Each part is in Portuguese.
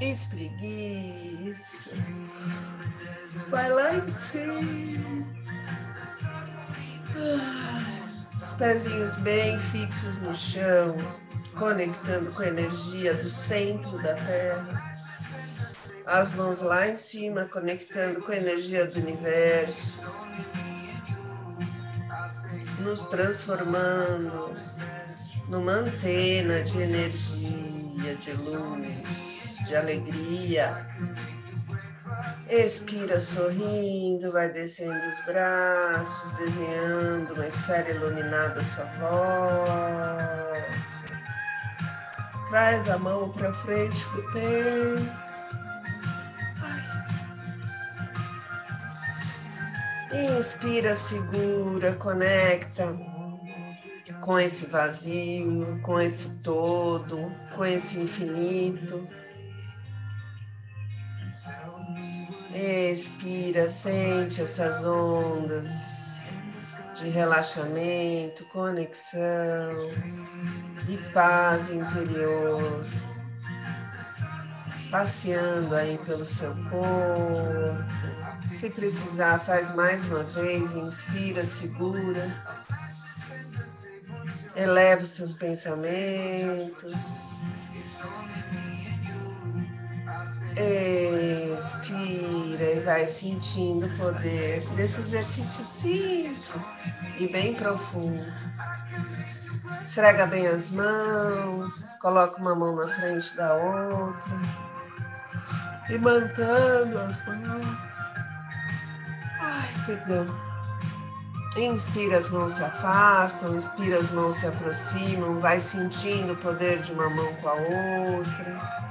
Espreguiça. Vai lá em cima. Os pezinhos bem fixos no chão, conectando com a energia do centro da terra. As mãos lá em cima, conectando com a energia do universo. Nos transformando numa antena de energia, de luz, de alegria. Expira sorrindo, vai descendo os braços, desenhando uma esfera iluminada à sua volta. Traz a mão para frente pro peito. Inspira, segura, conecta com esse vazio, com esse todo, com esse infinito. Expira, sente essas ondas de relaxamento, conexão e paz interior, passeando aí pelo seu corpo. Se precisar, faz mais uma vez, inspira, segura, eleva os seus pensamentos. Expira e vai sentindo o poder desse exercício simples e bem profundo. Esfrega bem as mãos, coloca uma mão na frente da outra e mantendo as mãos. Perdão. Inspira, as mãos se afastam, inspira, as mãos se aproximam, vai sentindo o poder de uma mão com a outra.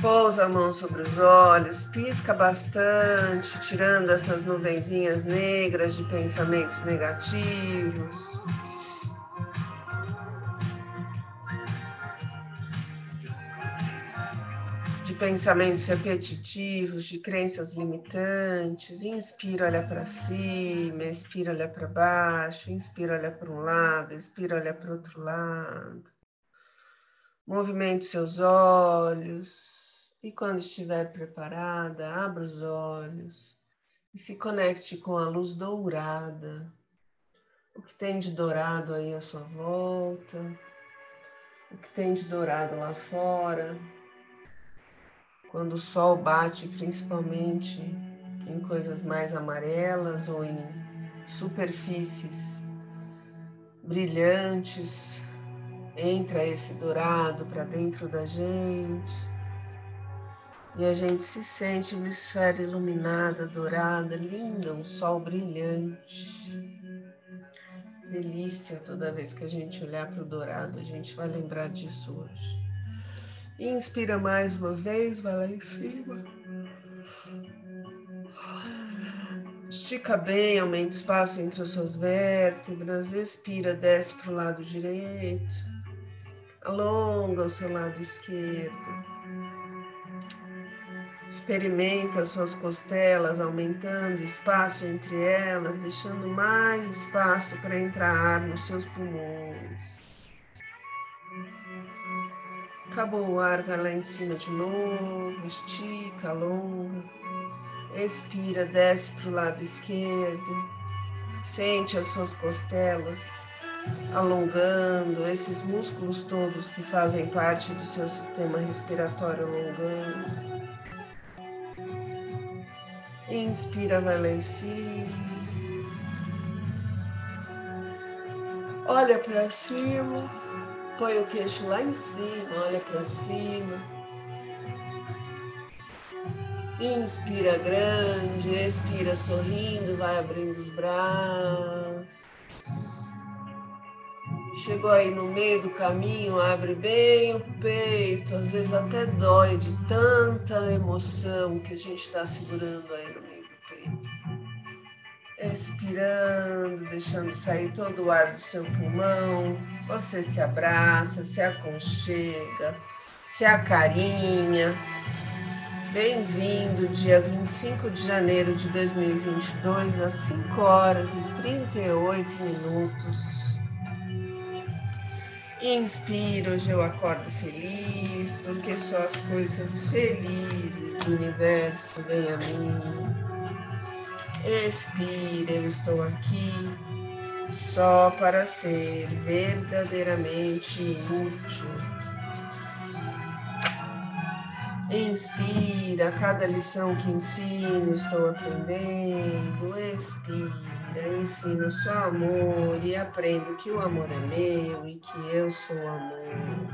Pousa a mão sobre os olhos, pisca bastante, tirando essas nuvenzinhas negras de pensamentos negativos. Pensamentos repetitivos, de crenças limitantes. Inspira, olha para cima, expira, olha para baixo, inspira, olha para um lado, expira, olha para outro lado. Movimente seus olhos. E quando estiver preparada, abra os olhos e se conecte com a luz dourada. O que tem de dourado aí à sua volta, o que tem de dourado lá fora. Quando o sol bate, principalmente em coisas mais amarelas ou em superfícies brilhantes, entra esse dourado para dentro da gente e a gente se sente uma esfera iluminada, dourada, linda, um sol brilhante. Delícia toda vez que a gente olhar para o dourado, a gente vai lembrar disso hoje. Inspira mais uma vez, vai lá em cima. Estica bem, aumenta o espaço entre as suas vértebras. Expira, desce para o lado direito. Alonga o seu lado esquerdo. Experimenta as suas costelas, aumentando espaço entre elas, deixando mais espaço para entrar ar nos seus pulmões. Acabou o ar, vai lá em cima de novo, estica, alonga. Expira, desce para o lado esquerdo. Sente as suas costelas alongando, esses músculos todos que fazem parte do seu sistema respiratório alongando. Inspira, vai lá em cima. Olha para cima. Põe o queixo lá em cima, olha para cima. Inspira grande, expira sorrindo, vai abrindo os braços. Chegou aí no meio do caminho, abre bem o peito, às vezes até dói de tanta emoção que a gente está segurando aí Expirando, deixando sair todo o ar do seu pulmão. Você se abraça, se aconchega, se acarinha. Bem-vindo, dia 25 de janeiro de 2022, às 5 horas e 38 minutos. Inspiro, hoje eu acordo feliz, porque só as coisas felizes do universo vêm a mim. Expira, eu estou aqui só para ser verdadeiramente útil. Inspira, cada lição que ensino estou aprendendo. Expira ensino só amor e aprendo que o amor é meu e que eu sou amor.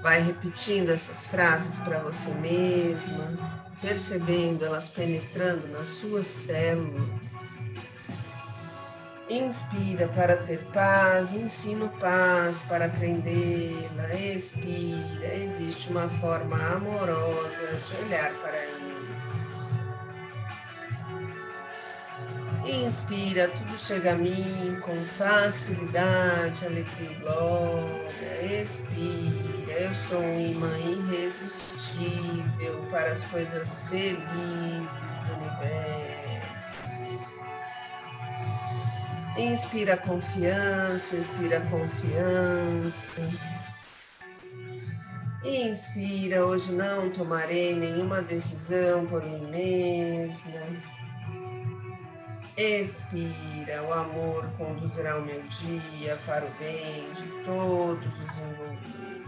Vai repetindo essas frases para você mesma, percebendo elas penetrando nas suas células. Inspira para ter paz, ensino paz para aprendê-la. Expira, existe uma forma amorosa de olhar para isso. Inspira, tudo chega a mim com facilidade, alegria e glória. Expira, eu sou um imã irresistível para as coisas felizes do universo. Inspira confiança, expira confiança. Inspira, hoje não tomarei nenhuma decisão por mim mesma. Expira, o amor conduzirá o meu dia para o bem de todos os envolvidos.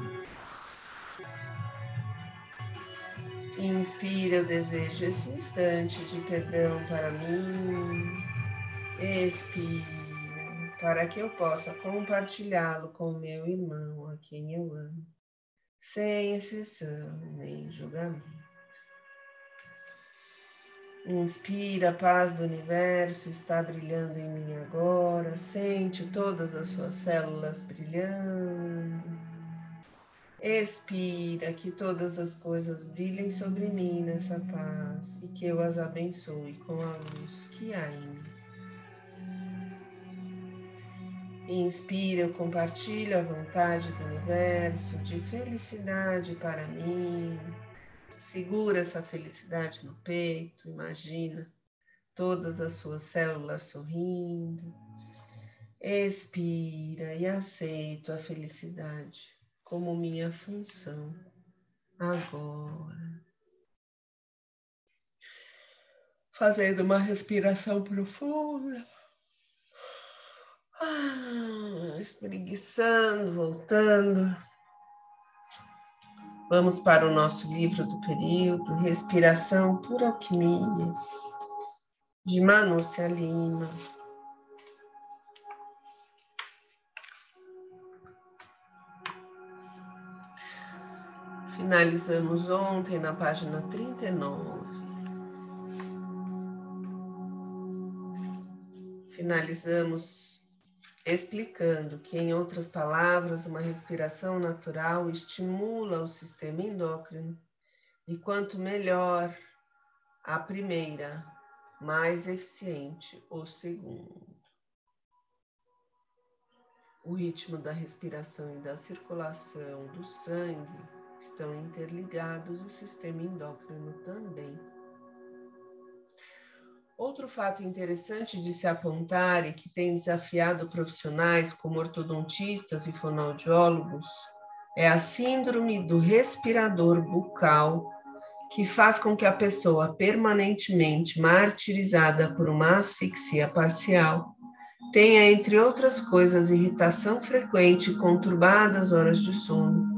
Inspira, eu desejo esse instante de perdão para mim. Expira, para que eu possa compartilhá-lo com meu irmão, a quem eu amo, sem exceção nem julgamento. Inspira, a paz do universo está brilhando em mim agora. Sente todas as suas células brilhando. Expira, que todas as coisas brilhem sobre mim nessa paz e que eu as abençoe com a luz que há em mim. Inspira, eu compartilho a vontade do universo de felicidade para mim, Segura essa felicidade no peito, imagina todas as suas células sorrindo. Expira e aceito a felicidade como minha função agora. Fazendo uma respiração profunda. Ah, espreguiçando, voltando. Vamos para o nosso livro do período, Respiração por Alquimia, de Manúcia Lima. Finalizamos ontem na página 39. Finalizamos explicando que, em outras palavras, uma respiração natural estimula o sistema endócrino e quanto melhor a primeira, mais eficiente o segundo. O ritmo da respiração e da circulação do sangue estão interligados ao sistema endócrino também. Outro fato interessante de se apontar e que tem desafiado profissionais como ortodontistas e fonoaudiólogos é a síndrome do respirador bucal, que faz com que a pessoa permanentemente martirizada por uma asfixia parcial tenha, entre outras coisas, irritação frequente e conturbadas horas de sono,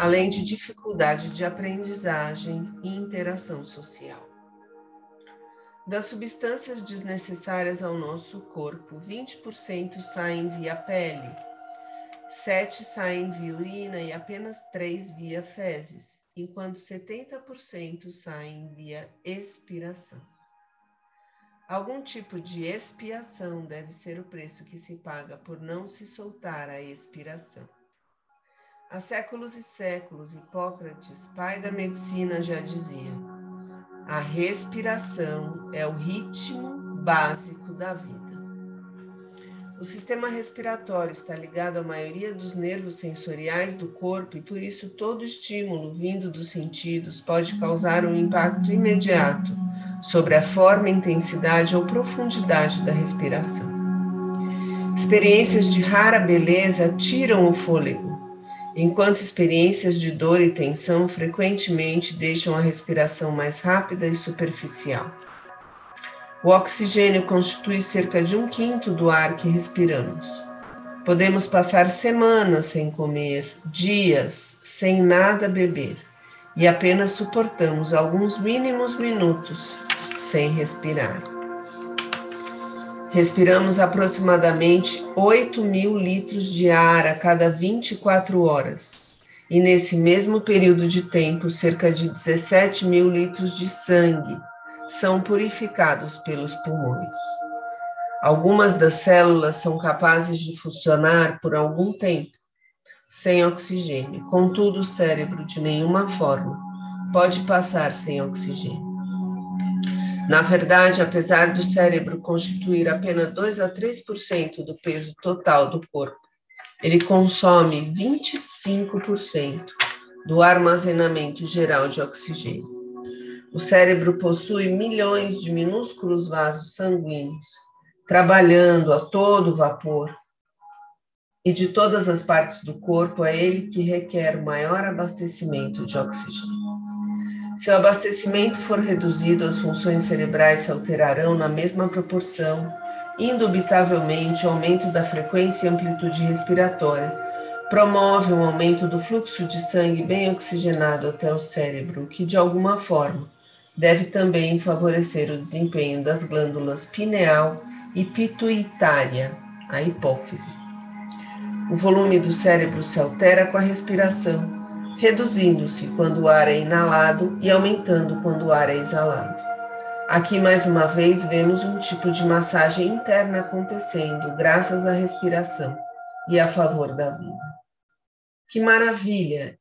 além de dificuldade de aprendizagem e interação social. Das substâncias desnecessárias ao nosso corpo, 20% saem via pele, 7 saem via urina e apenas 3 via fezes, enquanto 70% saem via expiração. Algum tipo de expiação deve ser o preço que se paga por não se soltar a expiração. Há séculos e séculos, Hipócrates, pai da medicina, já dizia: a respiração é o ritmo básico da vida. O sistema respiratório está ligado à maioria dos nervos sensoriais do corpo e por isso todo estímulo vindo dos sentidos pode causar um impacto imediato sobre a forma, intensidade ou profundidade da respiração. Experiências de rara beleza tiram o fôlego, enquanto experiências de dor e tensão frequentemente deixam a respiração mais rápida e superficial. O oxigênio constitui cerca de um quinto do ar que respiramos. Podemos passar semanas sem comer, dias sem nada beber e apenas suportamos alguns mínimos minutos sem respirar. Respiramos aproximadamente 8 mil litros de ar a cada 24 horas, e nesse mesmo período de tempo, cerca de 17 mil litros de sangue são purificados pelos pulmões. Algumas das células são capazes de funcionar por algum tempo sem oxigênio, contudo, o cérebro, de nenhuma forma, pode passar sem oxigênio. Na verdade, apesar do cérebro constituir apenas 2 a 3% do peso total do corpo, ele consome 25% do armazenamento geral de oxigênio. O cérebro possui milhões de minúsculos vasos sanguíneos, trabalhando a todo vapor. E de todas as partes do corpo, é ele que requer o maior abastecimento de oxigênio. Se o abastecimento for reduzido, as funções cerebrais se alterarão na mesma proporção. Indubitavelmente, o aumento da frequência e amplitude respiratória promove um aumento do fluxo de sangue bem oxigenado até o cérebro, que de alguma forma deve também favorecer o desempenho das glândulas pineal e pituitária, a hipófise. O volume do cérebro se altera com a respiração reduzindo-se quando o ar é inalado e aumentando quando o ar é exalado. Aqui, mais uma vez, vemos um tipo de massagem interna acontecendo graças à respiração e a favor da vida. Que maravilha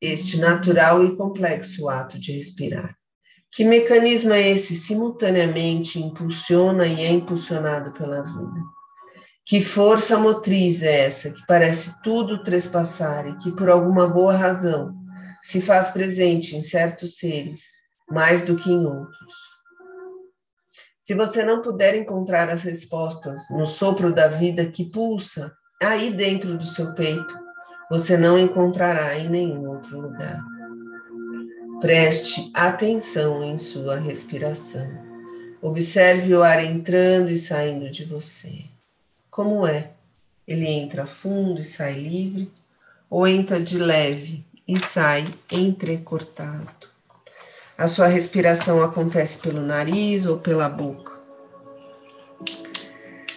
este natural e complexo ato de respirar. Que mecanismo é esse simultaneamente impulsiona e é impulsionado pela vida? Que força motriz é essa que parece tudo trespassar e que, por alguma boa razão, se faz presente em certos seres mais do que em outros? Se você não puder encontrar as respostas no sopro da vida que pulsa aí dentro do seu peito, você não encontrará em nenhum outro lugar. Preste atenção em sua respiração. Observe o ar entrando e saindo de você como é. Ele entra fundo e sai livre, ou entra de leve e sai entrecortado. A sua respiração acontece pelo nariz ou pela boca.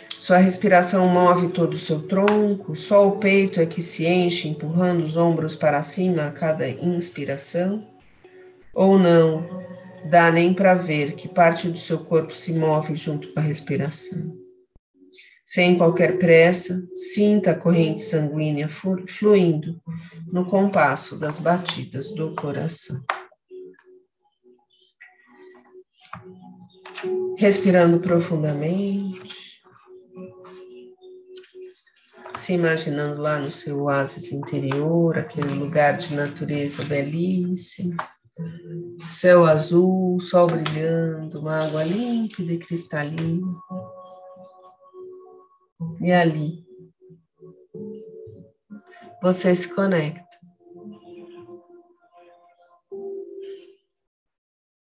Sua respiração move todo o seu tronco, só o peito é que se enche, empurrando os ombros para cima a cada inspiração. Ou não, dá nem para ver que parte do seu corpo se move junto com a respiração. Sem qualquer pressa, sinta a corrente sanguínea fluindo no compasso das batidas do coração. Respirando profundamente, se imaginando lá no seu oásis interior, aquele lugar de natureza belíssimo, céu azul, sol brilhando, uma água límpida e cristalina. E ali você se conecta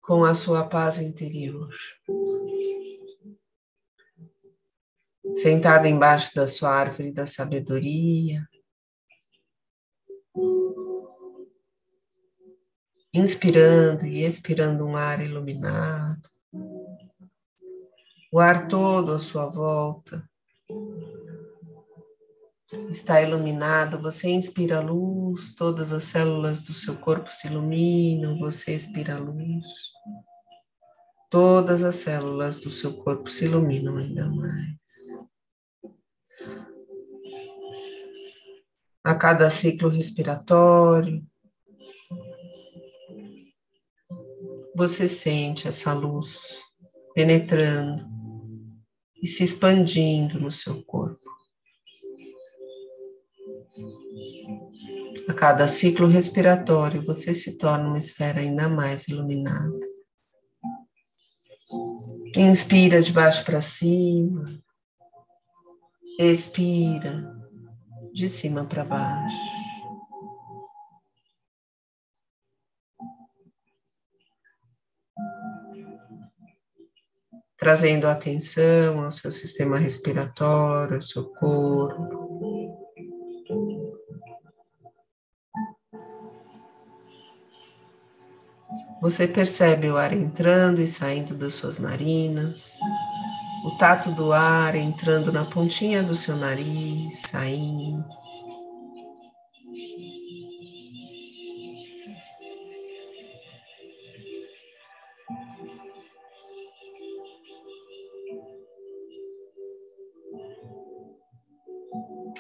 com a sua paz interior. Sentada embaixo da sua árvore da sabedoria, inspirando e expirando um ar iluminado, o ar todo à sua volta está iluminado, você inspira luz, todas as células do seu corpo se iluminam, você expira luz. Todas as células do seu corpo se iluminam ainda mais. A cada ciclo respiratório, você sente essa luz penetrando e se expandindo no seu corpo. A cada ciclo respiratório, você se torna uma esfera ainda mais iluminada. Inspira de baixo para cima. Expira de cima para baixo. trazendo atenção ao seu sistema respiratório, ao seu corpo. Você percebe o ar entrando e saindo das suas narinas, o tato do ar entrando na pontinha do seu nariz, saindo.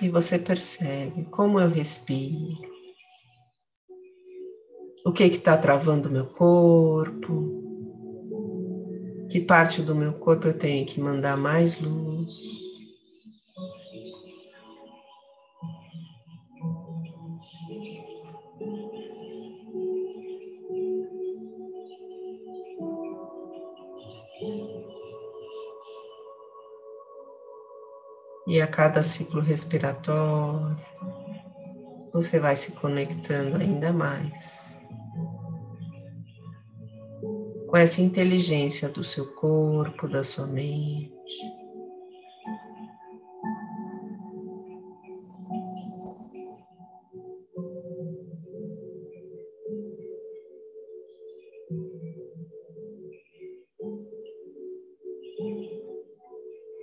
e você percebe como eu respiro, que está travando meu corpo, que parte do meu corpo eu tenho que mandar mais luz. E a cada ciclo respiratório, você vai se conectando ainda mais com essa inteligência do seu corpo, da sua mente.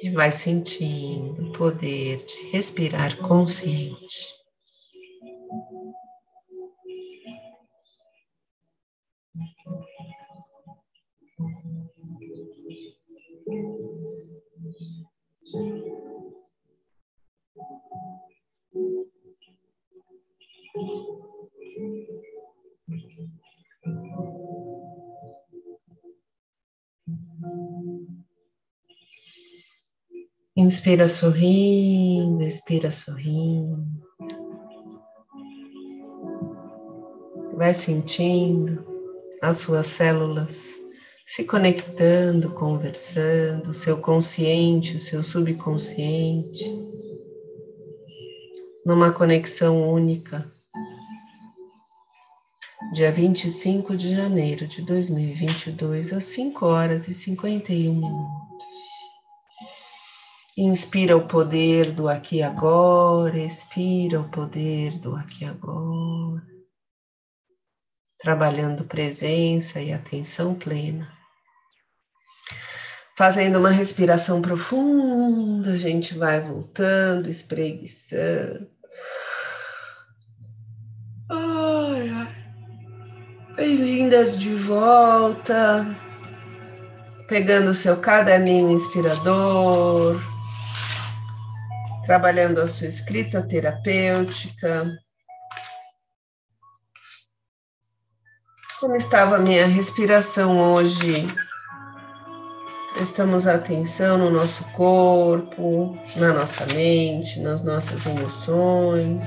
e vai sentindo o poder de respirar consciente. Inspira sorrindo, expira sorrindo. Vai sentindo as suas células se conectando, conversando, o seu consciente, o seu subconsciente, numa conexão única. Dia 25 de janeiro de 2022, às 5 horas e 51 minutos. Inspira o poder do aqui e agora, expira o poder do aqui e agora. Trabalhando presença e atenção plena. Fazendo uma respiração profunda, a gente vai voltando, espreguiçando. Ai, ai. Bem-vindas de volta. Pegando o seu caderninho inspirador trabalhando a sua escrita terapêutica. Como estava a minha respiração hoje? Prestamos atenção no nosso corpo, na nossa mente, nas nossas emoções.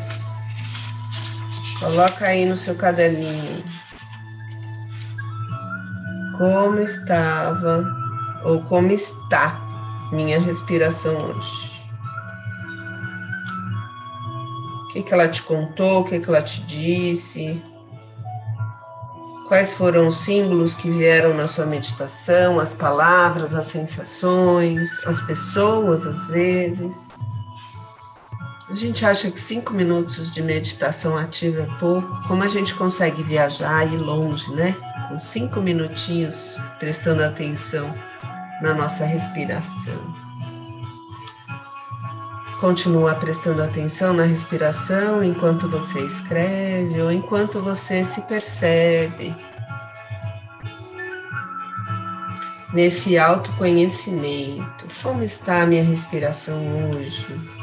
Coloca aí no seu caderninho como estava ou como está minha respiração hoje. Que, que ela te contou, o que, que ela te disse, quais foram os símbolos que vieram na sua meditação, as palavras, as sensações, as pessoas às vezes. A gente acha que cinco minutos de meditação ativa é pouco, como a gente consegue viajar e ir longe, né? Com cinco minutinhos prestando atenção na nossa respiração. Continua prestando atenção na respiração enquanto você escreve ou enquanto você se percebe nesse autoconhecimento. Como está a minha respiração hoje?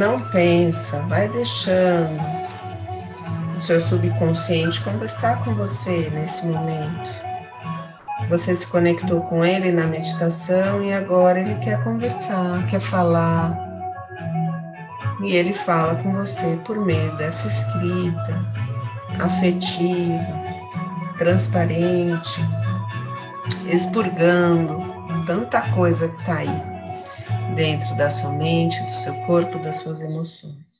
Não pensa, vai deixando o seu subconsciente conversar com você nesse momento. Você se conectou com ele na meditação e agora ele quer conversar, quer falar. E ele fala com você por meio dessa escrita afetiva, transparente, expurgando tanta coisa que está aí dentro da sua mente, do seu corpo, das suas emoções.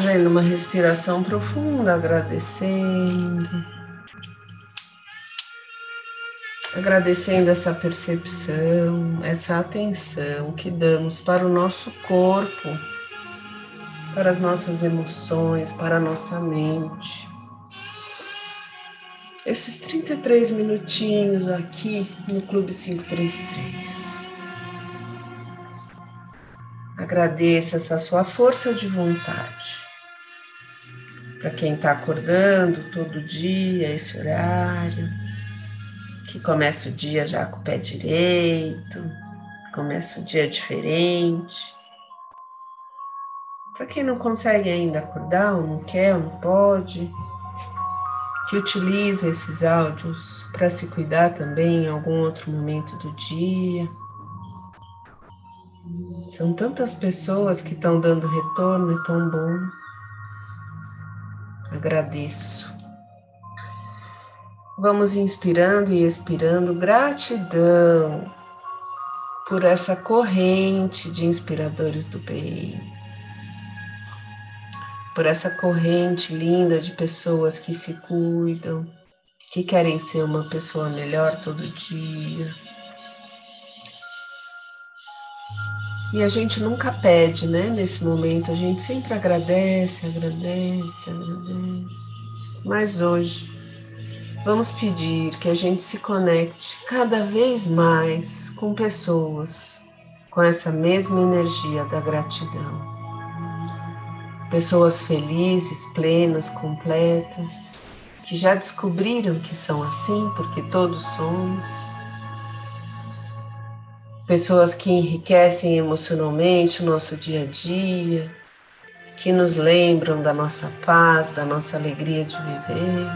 Fazendo uma respiração profunda, agradecendo. Agradecendo essa percepção, essa atenção que damos para o nosso corpo, para as nossas emoções, para a nossa mente. esses 33 minutinhos aqui no Clube 533. Agradeça essa sua força de vontade. Para quem está acordando todo dia, esse horário, que começa o dia já com o pé direito, começa o dia diferente. Para quem não consegue ainda acordar, ou não quer, ou não pode, que utiliza esses áudios para se cuidar também em algum outro momento do dia. São tantas pessoas que estão dando retorno e tão bom. Agradeço. Vamos inspirando e expirando gratidão por essa corrente de inspiradores do bem por essa corrente linda de pessoas que se cuidam, que querem ser uma pessoa melhor todo dia. E a gente nunca pede, né? Nesse momento, a gente sempre agradece, agradece, agradece. Mas hoje, vamos pedir que a gente se conecte cada vez mais com pessoas com essa mesma energia da gratidão pessoas felizes, plenas, completas, que já descobriram que são assim, porque todos somos. Pessoas que enriquecem emocionalmente o nosso dia a dia, que nos lembram da nossa paz, da nossa alegria de viver.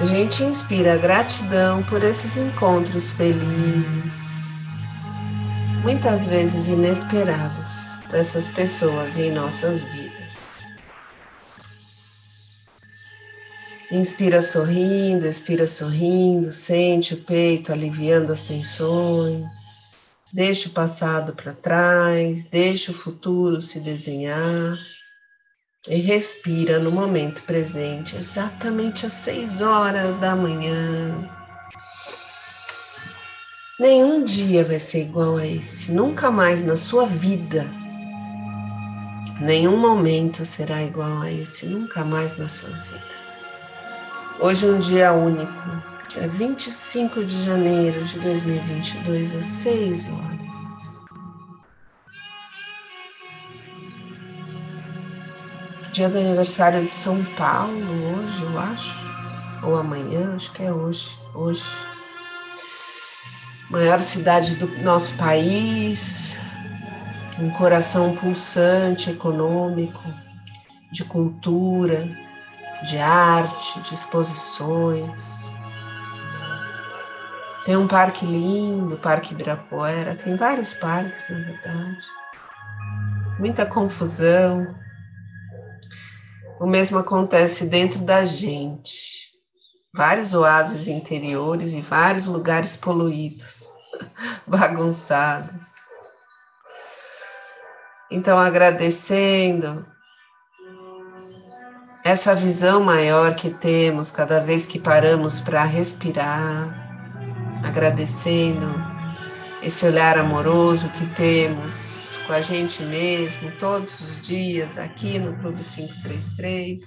A gente inspira gratidão por esses encontros felizes, muitas vezes inesperados dessas pessoas em nossas vidas. Inspira sorrindo, expira sorrindo, sente o peito aliviando as tensões. Deixa o passado para trás, deixa o futuro se desenhar e respira no momento presente, exatamente às seis horas da manhã. Nenhum dia vai ser igual a esse, nunca mais na sua vida Nenhum momento será igual a esse, nunca mais na sua vida. Hoje um dia único, dia 25 de janeiro de 2022, às 6 horas. Dia do aniversário de São Paulo, hoje, eu acho. Ou amanhã, acho que é hoje. Hoje. Maior cidade do nosso país, um coração pulsante econômico, de cultura, de arte, de exposições. Tem um parque lindo, o Parque Ibirapuera, tem vários parques, na verdade. Muita confusão. O mesmo acontece dentro da gente. Vários oásis interiores e vários lugares poluídos, bagunçados. Então, agradecendo essa visão maior que temos cada vez que paramos para respirar, agradecendo esse olhar amoroso que temos com a gente mesmo todos os dias aqui no Clube 533.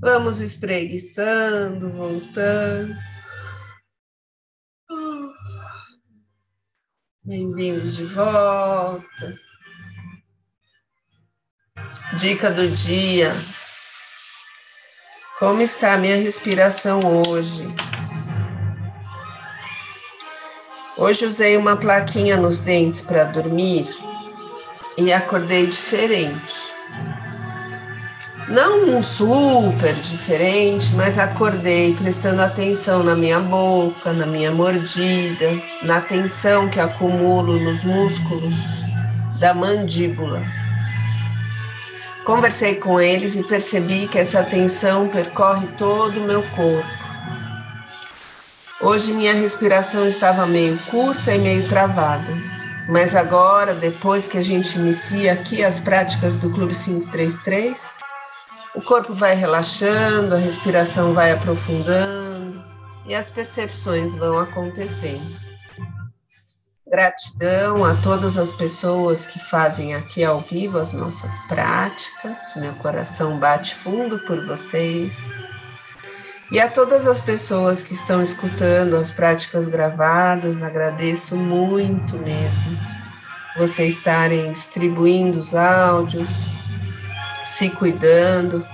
Vamos espreguiçando, voltando. Bem-vindos de volta. Dica do dia. Como está a minha respiração hoje? Hoje usei uma plaquinha nos dentes para dormir e acordei diferente. Não super diferente, mas acordei prestando atenção na minha boca, na minha mordida, na tensão que acumulo nos músculos da mandíbula. Conversei com eles e percebi que essa tensão percorre todo o meu corpo. Hoje minha respiração estava meio curta e meio travada, mas agora, depois que a gente inicia aqui as práticas do Clube 533, o corpo vai relaxando, a respiração vai aprofundando e as percepções vão acontecendo. Gratidão a todas as pessoas que fazem aqui ao vivo as nossas práticas. Meu coração bate fundo por vocês. E a todas as pessoas que estão escutando as práticas gravadas, agradeço muito mesmo vocês estarem distribuindo os áudios, se cuidando.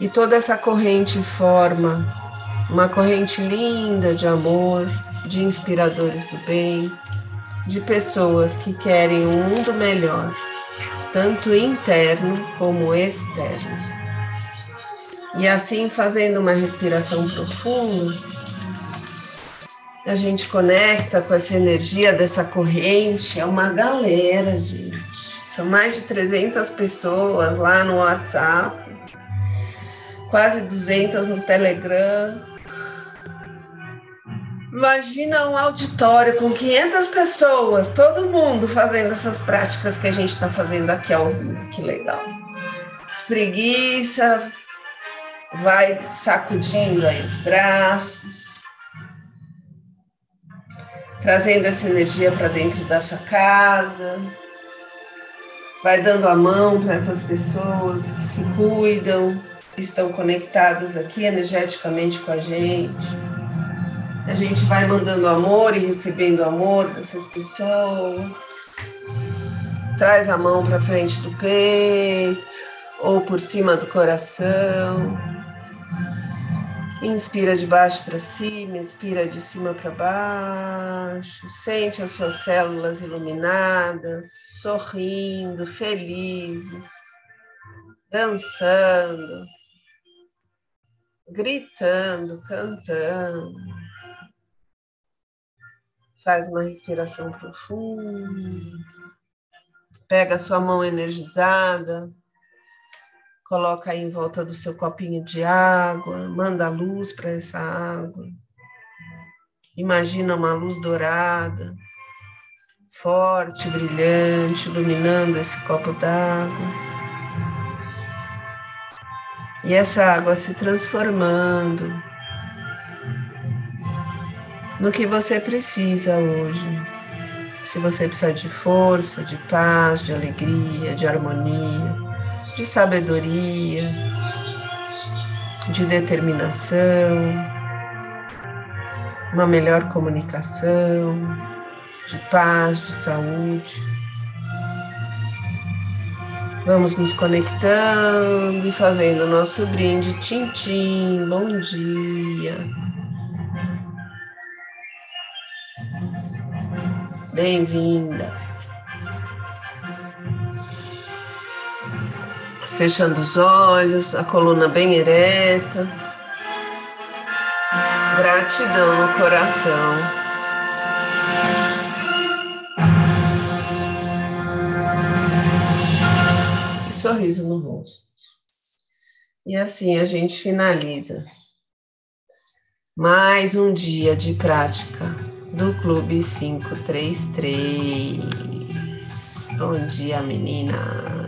E toda essa corrente forma uma corrente linda de amor, de inspiradores do bem, de pessoas que querem um mundo melhor, tanto interno como externo. E assim, fazendo uma respiração profunda, a gente conecta com essa energia dessa corrente. É uma galera, gente. São mais de 300 pessoas lá no WhatsApp, quase 200 no Telegram. Imagina um auditório com 500 pessoas, todo mundo fazendo essas práticas que a gente está fazendo aqui ao vivo. Que legal. Espreguiça, vai sacudindo aí os braços, trazendo essa energia para dentro da sua casa, vai dando a mão para essas pessoas que se cuidam, que estão conectadas aqui energeticamente com a gente. A gente vai mandando amor e recebendo amor dessas pessoas. Traz a mão para frente do peito ou por cima do coração. Inspira de baixo para cima, expira de cima para baixo. Sente as suas células iluminadas, sorrindo, felizes, dançando, gritando, cantando. Faz uma respiração profunda. Pega sua mão energizada coloca aí em volta do seu copinho de água, manda luz para essa água. Imagina uma luz dourada, forte, brilhante, iluminando esse copo d'água. E essa água se transformando no que você precisa hoje. Se você precisa de força, de paz, de alegria, de harmonia, de sabedoria, de determinação, uma melhor comunicação, de paz, de saúde. Vamos nos conectando e fazendo o nosso brinde. Tintim, bom dia. Bem-vindas. fechando os olhos, a coluna bem ereta. Gratidão no coração. Sorriso no rosto. E assim a gente finaliza mais um dia de prática do Clube 533. Bom dia, meninas.